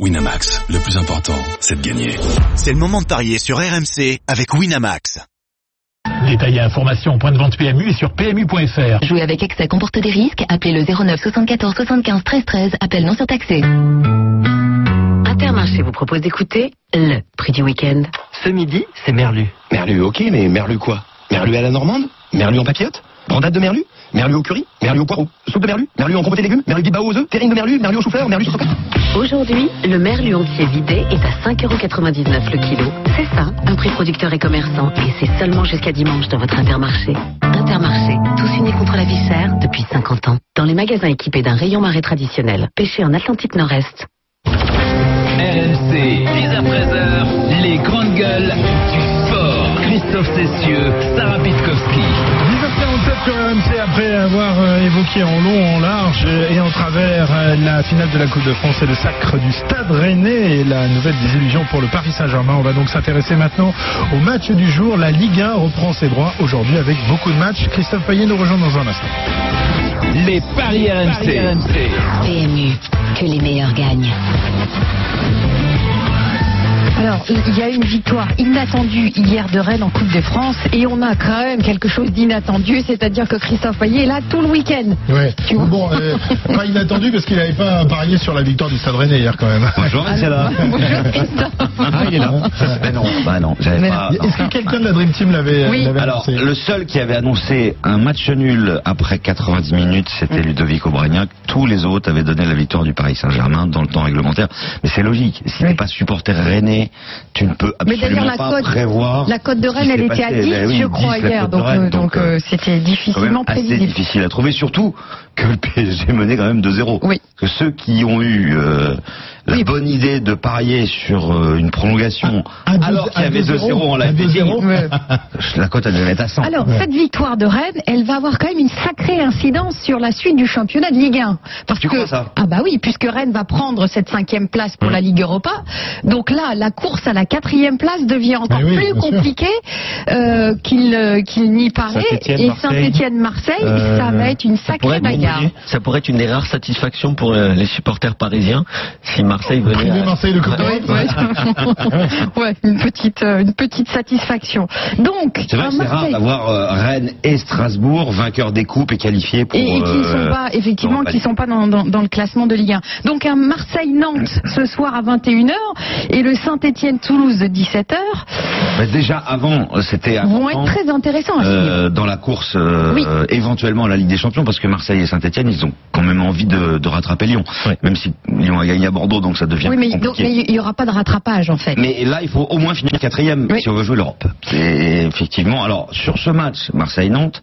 Winamax, le plus important, c'est de gagner. C'est le moment de parier sur RMC avec Winamax. Détaillez information point de vente PMU et sur PMU.fr. Jouer avec excès comporte des risques. Appelez le 09 74 75 13 13. Appel non surtaxé. Intermarché vous propose d'écouter le prix du week-end. Ce midi, c'est Merlu. Merlu, ok, mais Merlu quoi? Merlu à la normande? Merlu en papillote? Brandade de Merlu? Merlu au curry Merlu au poireau Soupe de Merlu Merlu en compoté légumes Merlu bibao aux œufs Terrine de Merlu Merlu au chou-fleur Merlu au Aujourd'hui, le merlu entier vidé est à 5,99€ le kilo. C'est ça, un prix producteur et commerçant. Et c'est seulement jusqu'à dimanche dans votre Intermarché. Intermarché, tous unis contre la vie chère depuis 50 ans. Dans les magasins équipés d'un rayon marais traditionnel, pêché en Atlantique Nord-Est. RMC, 10h-13h, les grandes gueules du. Christophe Cessieux, Sarah Pitkowski. 10h47 sur RMC après avoir euh, évoqué en long, en large et en travers euh, la finale de la Coupe de France et le sacre du Stade Rennais et la nouvelle désillusion pour le Paris Saint-Germain. On va donc s'intéresser maintenant au match du jour. La Ligue 1 reprend ses droits aujourd'hui avec beaucoup de matchs. Christophe Payet nous rejoint dans un instant. Les paris RMC. PMU, que les meilleurs gagnent. Alors, il y a une victoire inattendue hier de Rennes en Coupe de France et on a quand même quelque chose d'inattendu, c'est-à-dire que Christophe Payet est là tout le week-end. Ouais. Tu vois Bon, euh, pas inattendu parce qu'il n'avait pas parié sur la victoire du Stade Rennais hier quand même. Bonjour, c'est là. Bonjour Christophe. Ah, il est là. Ben non, non, j'avais pas. Est-ce que quelqu'un de la Dream Team l'avait Oui. Alors, annoncé le seul qui avait annoncé un match nul après 90 minutes, c'était Ludovic Aubragnac. Tous les autres avaient donné la victoire du Paris Saint-Germain dans le temps réglementaire. Mais c'est logique. Si Oui. t'es pas supporter rennais, tu ne peux Mais absolument la pas prévoir. la cote de Rennes, elle était à passé. 10, Ben oui, je crois, 10, la hier. de Donc, euh, donc, euh, c'était difficilement assez prévisible. difficile à trouver, surtout que le PSG menait quand même 2-0. Oui. Parce que ceux qui ont eu euh, la Oui. bonne idée de parier sur euh, une prolongation deux- alors qu'il y avait 2-0, 2-0, on l'a à dit, 2-0. Ouais. la cote elle devait être à 100. Alors, cette victoire de Rennes, elle va avoir quand même une sacrée incidence sur la suite du championnat de Ligue 1. Parce Tu que, crois ça? Ah bah oui, puisque Rennes va prendre cette cinquième place pour la Ligue Europa. Donc là, la course à la quatrième place devient encore oui, plus compliquée euh, qu'il euh, qu'il n'y paraît. Saint-Étienne, Et Marseille. Saint-Étienne-Marseille, Euh, ça va être une sacrée être, bagarre. ça pourrait être une des rares satisfactions pour euh, les supporters parisiens si Marseille venait à... Marseille de Ouais, ouais. Ouais, une petite, euh, une petite satisfaction. Donc, C'est vrai c'est rare d'avoir euh, Rennes et Strasbourg vainqueurs des coupes et qualifiés pour. et, et qui ne euh, sont pas effectivement qui sont pas dans, dans- dans le classement de Ligue 1. Donc un Marseille-Nantes ce soir à 21h et le Saint-Étienne-Toulouse de 17h Mais déjà avant, euh, c'était vont être très intéressants euh, dans la course euh, Oui. euh, éventuellement à la Ligue des Champions parce que Marseille et Saint-Etienne ils ont quand même envie de, de rattraper Lyon même si Lyon a gagné à Bordeaux donc ça devient Oui, mais donc mais il y aura pas de rattrapage en fait. Mais là, il faut au moins finir quatrième Oui. si on veut jouer l'Europe. Et effectivement, alors sur ce match Marseille-Nantes,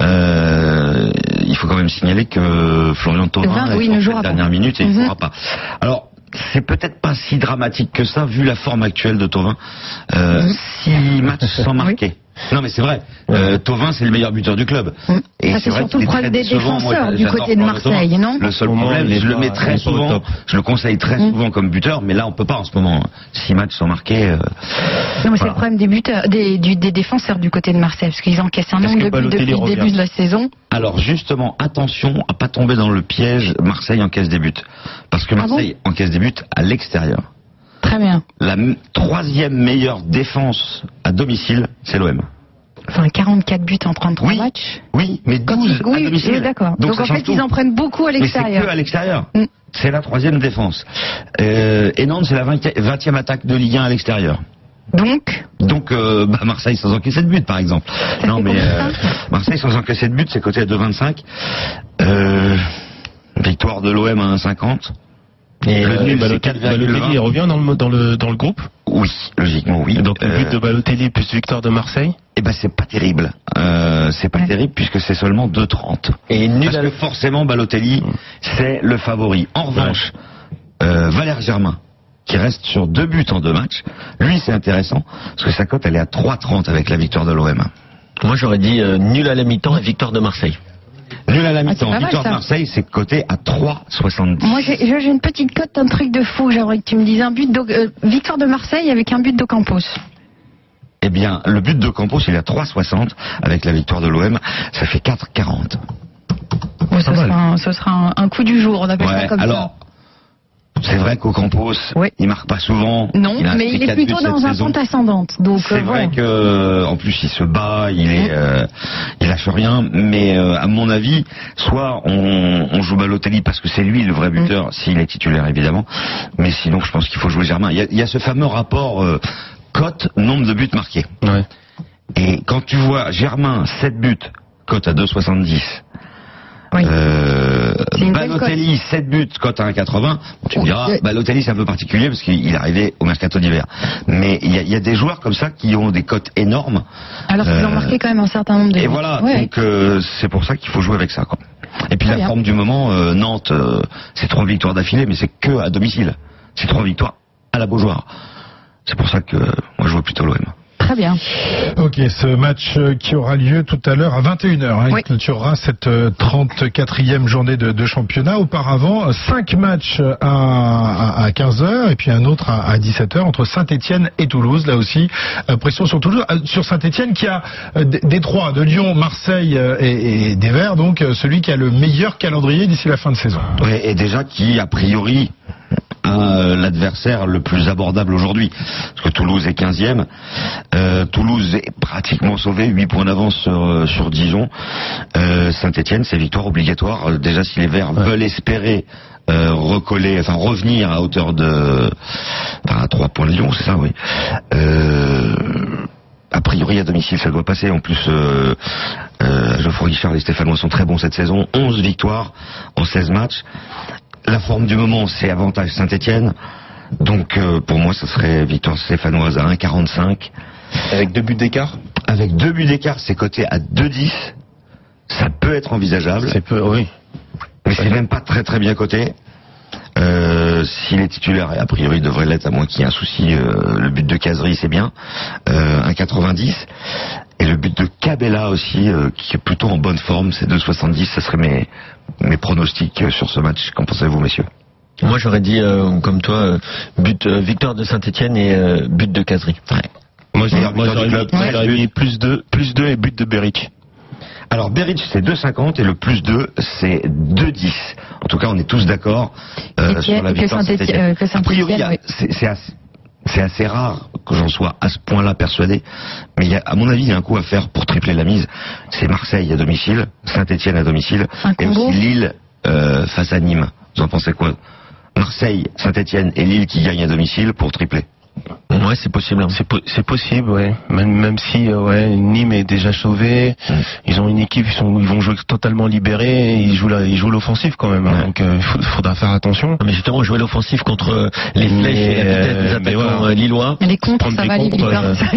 euh, il faut quand même signaler que Florian Thauvin oui, ne jouera pas. dernière minute et il ne Mhm. jouera pas. Alors c'est peut-être pas si dramatique que ça vu la forme actuelle de Thauvin. Euh, Mhm. Six matchs sans marquer. Non mais c'est vrai, euh, Thauvin c'est le meilleur buteur du club. Et Ça, c'est surtout le problème des. Moi, défenseurs du côté de. Marseille, non Le seul problème, je le mets très souvent, je le conseille très Mhm. souvent comme buteur, mais là on peut pas en ce moment. Six matchs sans marquer. euh, Non, mais c'est le problème des buteurs, des, du- des défenseurs du côté de Marseille parce qu'ils encaissent un nombre de buts depuis le début de la saison. Alors justement, attention à pas tomber dans le piège. Marseille encaisse des buts parce que Ah bon Marseille encaisse des buts à l'extérieur. Très bien. La troisième meilleure défense à domicile, c'est l'OM. Enfin 44 buts en 33 Oui. matchs. Oui, mais 12 Quand ils- à oui, domicile. oui, d'accord. Donc, en fait, tout. ils en prennent beaucoup à Mais c'est l'extérieur. que à l'extérieur. Mm. C'est la troisième défense. Euh, et Nantes, c'est la 20e attaque de Ligue 1 à l'extérieur. Donc, Donc euh, bah, Marseille sans encaisser de but par exemple. Ça non mais euh, Marseille sans encaisser de but c'est coté à 2,25. Euh, victoire de l'OM à 1,50. Et Le euh, nul, Balotelli, 4,20. Balotelli, revient dans le, dans le, dans le groupe Oui, logiquement oui. Donc le but Euh, de Balotelli plus victoire de Marseille Eh ben c'est pas terrible. Euh, c'est pas terrible puisque c'est seulement 2,30. Et nul Parce que forcément Balotelli c'est le favori. En revanche, euh, Valère Germain qui reste sur deux buts en deux matchs, lui c'est intéressant parce que sa cote elle est à 3,30 avec la victoire de l'OM. Moi j'aurais dit euh, nul à la mi-temps et victoire de Marseille. Nul à la Ah, mi-temps, mal, victoire de ça. Marseille c'est coté à 3,70. moi j'ai une petite cote, un truc de fou. J'aimerais que tu me dises un but, euh, victoire de Marseille avec un but d'Ocampos. Eh bien, le but de Campos, il est à 3,60 avec la victoire de l'OM, ça fait 4,40. Ouais, ce, sera un, ce sera un, un coup du jour, on appelle ça comme alors, C'est vrai qu'Ocampos, il marque pas souvent. Non, a mais il est plutôt dans un pente ascendante. Donc C'est euh, vrai que en plus il se bat, il est, euh, il lâche rien. Mais euh, à mon avis, soit on, on joue Balotelli parce que c'est lui le vrai buteur, s'il est titulaire évidemment. Mais sinon, je pense qu'il faut jouer Germain. Il y a, il y a ce fameux rapport euh, cote nombre de buts marqués. Et quand tu vois Germain 7 buts, cote à 2,70. Euh, belle Balotelli 7 buts, cote à 1,80. Tu me diras, Euh, Balotelli c'est un peu particulier parce qu'il est arrivé au mercato d'hiver. Mais il y, a- il y a des joueurs comme ça qui ont des cotes énormes. Alors qu'ils ont Euh, marqué quand même un certain nombre de Et voilà, Ouais. donc euh, c'est pour ça qu'il faut jouer avec ça. Quoi. Et puis la bien. forme du moment, euh, Nantes, euh, c'est trois victoires d'affilée, mais c'est que à domicile. C'est trois victoires à la Beaujoire. C'est pour ça que euh, moi je vois plutôt l'OM. Très bien. Ok, ce match euh, qui aura lieu tout à l'heure à 21h, hein, il clôturera cette euh, 34e journée de, de championnat. Auparavant, 5 matchs à, à, 15h et puis un autre à, à 17h entre Saint-Etienne et Toulouse. Là aussi, euh, pression sur Toulouse, euh, sur Saint-Etienne qui a euh, des, trois, de Lyon, Marseille euh, et, et des Verts, donc euh, celui qui a le meilleur calendrier d'ici la fin de saison. Et déjà qui, a priori, euh, l'adversaire le plus abordable aujourd'hui. Parce que Toulouse est 15e. Euh, Toulouse est pratiquement sauvé, 8 points d'avance sur, euh, sur Dijon. Euh, Saint-Etienne, c'est victoire obligatoire. Déjà, si les Verts veulent espérer euh, recoller, enfin revenir à hauteur de... Enfin, à 3 points de Lyon, c'est ça, oui. Euh, a priori à domicile ça doit passer. En plus, euh, euh, Geoffroy Guichard et Stéphanois sont très bons cette saison. 11 victoires en 16 matchs. La forme du moment, c'est avantage Saint-Etienne. Donc euh, pour moi, ce serait victoire stéphanoise à 1,45. Avec deux buts d'écart Avec deux buts d'écart, c'est coté à 2,10. Ça peut être envisageable. C'est peu, oui. Mais c'est même pas très très bien coté. Euh, S'il est titulaire, et a priori il devrait l'être, à moins qu'il y ait un souci, euh, le but de Casery c'est bien, euh, 1,90. Et le but de Cabella aussi, euh, qui est plutôt en bonne forme, c'est 2,70. Ça serait mes, mes pronostics euh, sur ce match. Qu'en pensez-vous, messieurs? Moi j'aurais dit, euh, comme toi, but euh, victoire de Saint-Etienne et euh, but de Casery. Moi, j'aurais mis, plus 2 plus deux et but de Beric. Alors Beric c'est 2,50 et le plus 2 c'est 2,10. En tout cas on est tous d'accord euh, sur la victoire de Saint-Étienne- Saint-Étienne. euh, que c'est c'est assez, c'est assez rare que j'en sois à ce point-là persuadé. Mais il y a, à mon avis il y a un coup à faire pour tripler la mise. C'est Marseille à domicile, Saint-Etienne à domicile et aussi Lille euh, face à Nîmes. Vous en pensez quoi? Marseille, Saint-Etienne et Lille qui gagnent à domicile pour tripler. Ouais, c'est possible. C'est po- c'est possible, ouais. Même, même si euh, ouais, Nîmes est déjà sauvé, ils ont une équipe, ils, sont, ils vont jouer totalement libérés, ils jouent la- ils jouent l'offensive quand même. hein. donc il faudra faire attention. Mais justement, jouer l'offensive contre euh, les Mais, flèches et la vitesse des euh, attaquants euh, lillois. Les contres, Prendre ça va aller vite. contres, hein. euh,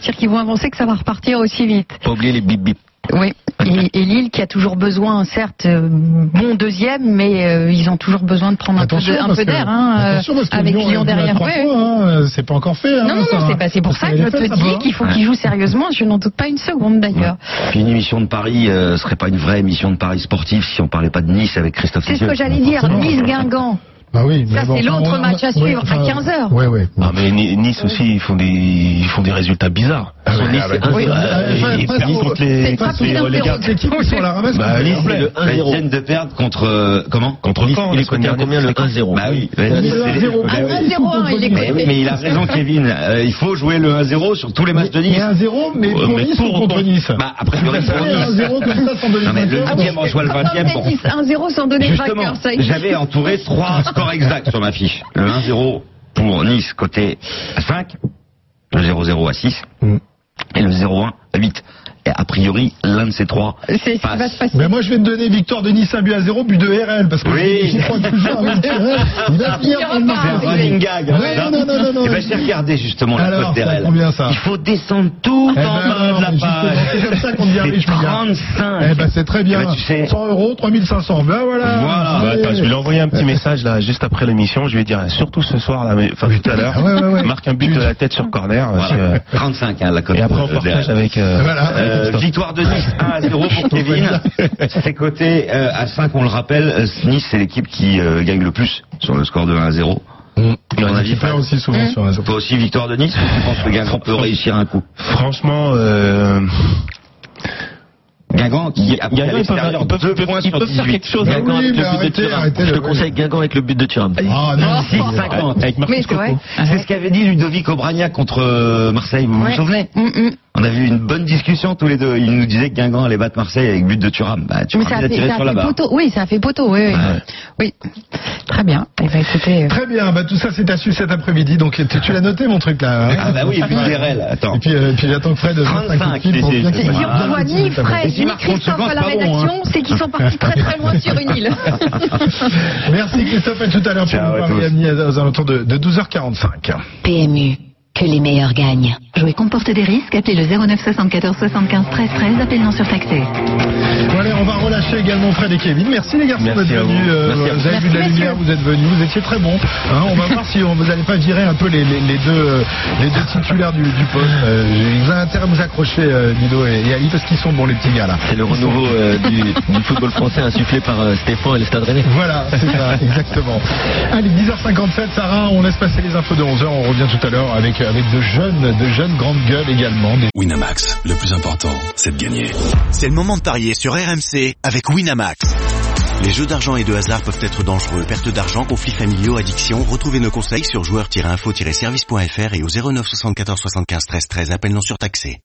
C'est-à-dire qu'ils vont avancer que ça va repartir aussi vite. Pas oublier les bip bip. Oui. Et, et Lille qui a toujours besoin, certes, euh, bon deuxième, mais euh, ils ont toujours besoin de prendre un peu de- un parce peu que- d'air, hein, euh, attention, parce que avec Lyon derrière. Ouais, fois, hein, c'est pas encore fait. hein, Non, non, ça. non, c'est pas- c'est pour ça que je te dis qu'il faut qu'ils jouent sérieusement. Je n'en doute pas une seconde d'ailleurs. Puis une émission de Paris euh, serait pas une vraie émission de Paris sportif si on parlait pas de Nice avec Christophe C'est ce que j'allais dire. Nice-Guingamp. Bah oui, mais Ça, bon, c'est l'autre match à ouais, suivre à enfin, 15 heures. Ouais, ouais. Ah mais Ni- Nice aussi, ils font des, ils font des résultats bizarres. Ah ouais, Nice, ah ouais. c'est un- Oui. euh, perdent faut- contre les, qui sont à la ramasse. Bah. Nice, c'est le Bah, ils 1-0. viennent de perdre contre euh, comment? Contre Nice, Caen, il la est coté à combien le dernière, 1-0 Bah oui. Il est Nice, à c'est- 0. Ah, 1-0, il est Mais il a raison, Kevin. Euh, il faut jouer le 1-0 sur tous les matchs de Nice. 1-0, mais pour Nice ou contre Nice? Bah, après, il y aurait Vous pour Nice. 1-0 comme ça sans donner le vainqueur. 10e reçoit le 20e. Bon. 1-0 sans donner de Justement, vainqueur. J'avais entouré trois scores exacts sur ma fiche. Le 1-0 pour Nice côté à 5, le 0-0 à 6 Mm. Et le 0-1 à 8. Et a priori, l'un de ces trois C'est ce qui va se passer. Mais moi je vais te donner victoire de Nice 1 but à 0, but de RL parce que Oui. j'y crois toujours avec RL. Il va finir par le C'est un running gag. Non, non, non, non. Eh ben, j'ai regardé justement la cote ça d'RL. combien, ça Il faut descendre tout Eh ben, en bas non, de la page. C'est comme ça qu'on devient riche, mon gars. 35. Eh ben c'est très bien. Eh ben, tu sais- 100 euros, 3500. Ben voilà. Voilà. Attends, je vais lui envoyer un petit message là juste après l'émission. Je vais dire surtout ce soir là, mais- enfin tout à l'heure, Ouais, ouais, ouais. marque un but de la tête sur corner. parce Voilà. que- 35 hein, la cote et après on euh, partage avec. euh, Voilà. Euh, victoire de Nice 1 à 0 pour Kevin. C'est coté euh, à 5, on le rappelle. Euh, Nice, c'est l'équipe qui euh, gagne le plus sur le score de 1 à 0. Mmh. À mon avis, Il perd aussi souvent sur un Toi aussi, victoire de Nice ou tu penses que Guingamp peut réussir un coup? Franchement, euh, Guingamp qui a à Guingamp, ils peuvent, l'extérieur ils peuvent- deux ils peuvent- points ils sur peuvent faire 18. quelque chose. Ah Guingamp oui, avec mais le but de arrêtez, Thuram. arrêtez, Je te conseille Guingamp avec le but de Thuram. Ah non, 6,50. Avec Marcus c'est. C'est ce qu'avait dit Ludovic Obragnac contre euh, Marseille, vous Ouais. vous souvenez Mm, mm. On avait eu une bonne discussion tous les deux. Il nous disait que Guingamp allait battre Marseille avec but de Thuram. Bah, Mais Thuram, ça il a fait, tiré ça a sur la fait barre. poteau. Oui, ça a fait poteau. Oui, oui. Ouais. Oui. Très bien. Eh ben, écoutez. euh, Très bien, bah, tout ça c'est à suivre cet après-midi. Donc tu, tu l'as noté mon truc là. hein Ah bah oui, et puis Vérel, attends. Et puis, euh, puis j'attends que Fred fasse un coup de 35, fil pour bien Si Ah, voit ni Fred Christophe à la bon, rédaction, c'est qu'ils sont partis très très loin sur une île. Merci Christophe, à tout à l'heure pour nous parler amis aux alentours de, de 12h45. PMU, que les meilleurs gagnent. Jouer comporte des risques, appelez le 09 74 75 13 13, appel non surtaxé. On va relâcher également Fred et Kevin. Merci les garçons d'être venus. Euh, vous. vous avez vu de la lumière, vous êtes venus, vous étiez très bons. Hein, on va voir si on, vous n'allez pas virer un peu les, les- les deux, les deux titulaires du, du poste. Euh, vous avez intérêt à vous accrocher, euh, Ludo et, et Ali, parce qu'ils sont bons les petits gars là. C'est le renouveau euh, du, du football français insufflé par euh, Stéphane et le Stade Rennais. Voilà, c'est ça, exactement. Allez, 10h57, Sarah, on laisse passer les infos de 11h. On revient tout à l'heure avec, avec de jeunes, de jeunes grandes gueules également. Des- Winamax, le plus important, c'est de gagner. C'est le moment de parier sur RMC avec Winamax. Les jeux d'argent et de hasard peuvent être dangereux. Perte d'argent, conflits familiaux, addiction. Retrouvez nos conseils sur joueurs-info-service.fr et au 09 74 75 13 13. Appel non surtaxé.